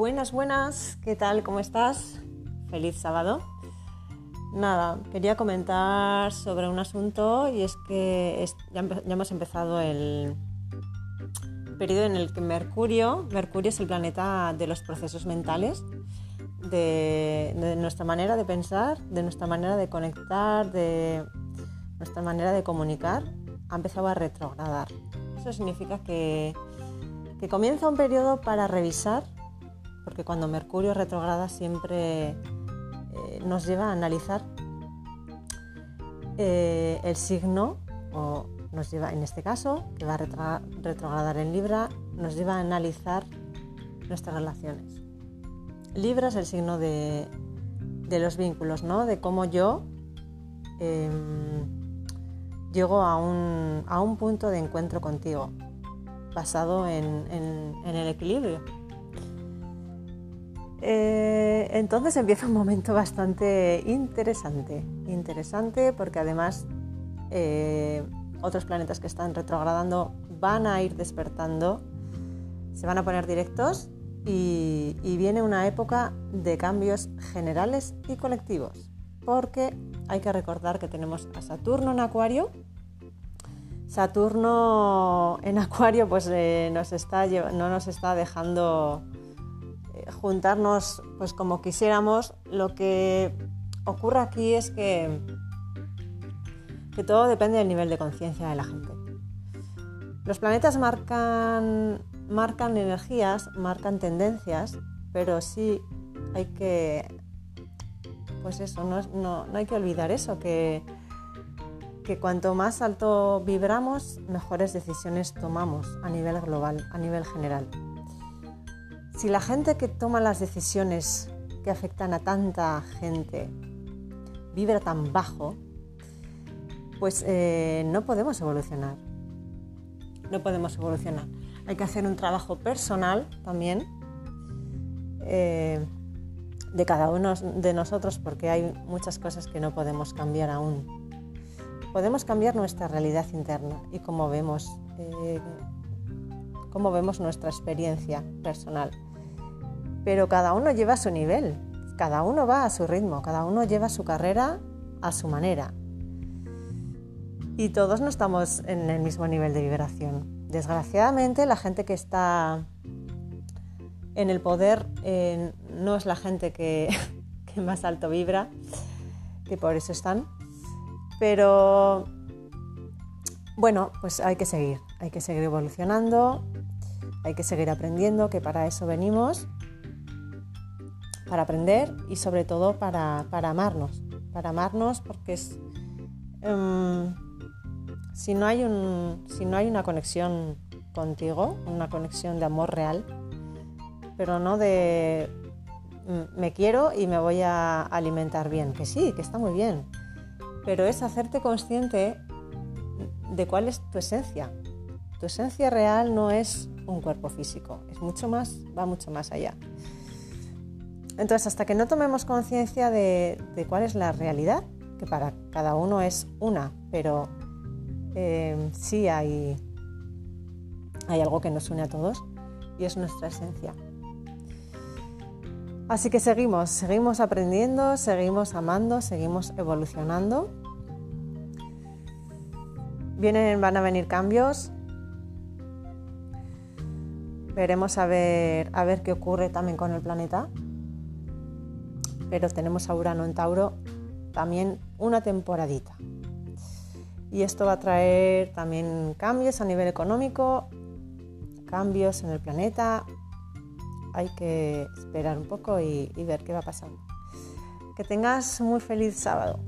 Buenas, buenas, ¿qué tal? ¿Cómo estás? Feliz sábado. Nada, quería comentar sobre un asunto y es que ya, hemos empezado el periodo en el que Mercurio, Mercurio es el planeta de los procesos mentales, de, nuestra manera de pensar, de nuestra manera de conectar, de nuestra manera de comunicar, ha empezado a retrogradar. Eso significa que, que comienza un periodo para revisar porque cuando Mercurio retrograda siempre eh, nos lleva a analizar eh, el signo, o nos lleva, en este caso, que va a retrogradar en Libra, nos lleva a analizar nuestras relaciones. Libra es el signo de, los vínculos, ¿no? de cómo yo em, llego a un, punto de encuentro contigo, basado en el equilibrio eh, entonces empieza un momento bastante interesante, interesante porque además eh, otros planetas que están retrogradando van a ir despertando, se van a poner directos y, viene una época de cambios generales y colectivos, porque hay que recordar que tenemos a Saturno en Acuario. Saturno en Acuario pues eh, nos está, no nos está dejando juntarnos pues como quisiéramos, lo que ocurre aquí es que, que todo depende del nivel de conciencia de la gente. Los planetas marcan, marcan energías, marcan tendencias, pero sí hay que, pues eso, no, no, no hay que olvidar eso, que, que cuanto más alto vibramos, mejores decisiones tomamos a nivel global, a nivel general. Si la gente que toma las decisiones que afectan a tanta gente vibra tan bajo, pues eh, no podemos evolucionar. No podemos evolucionar. Hay que hacer un trabajo personal también eh, de cada uno de nosotros porque hay muchas cosas que no podemos cambiar aún. Podemos cambiar nuestra realidad interna y cómo vemos, eh, cómo vemos nuestra experiencia personal pero cada uno lleva su nivel, cada uno va a su ritmo, cada uno lleva su carrera a su manera. Y todos no estamos en el mismo nivel de vibración. Desgraciadamente, la gente que está en el poder eh, no es la gente que, que más alto vibra, que por eso están. Pero bueno, pues hay que seguir, hay que seguir evolucionando, hay que seguir aprendiendo, que para eso venimos para aprender y sobre todo para, amarnos, para amarnos porque es, em, si, no hay un, si no hay una conexión contigo, una conexión de amor real, pero no de mm, me quiero y me voy a alimentar bien, que sí, que está muy bien, pero es hacerte consciente de cuál es tu esencia. Tu esencia real no es un cuerpo físico, es mucho más, va mucho más allá. Entonces, hasta que no tomemos conciencia de, cuál es la realidad, que para cada uno es una, pero eh, sí hay, hay algo que nos une a todos y es nuestra esencia. Así que seguimos, seguimos aprendiendo, seguimos amando, seguimos evolucionando. Vienen, van a venir cambios. Veremos a ver, a ver qué ocurre también con el planeta pero tenemos a Urano en Tauro también una temporadita. Y esto va a traer también cambios a nivel económico, cambios en el planeta. Hay que esperar un poco y, ver qué va pasando. Que tengas muy feliz sábado.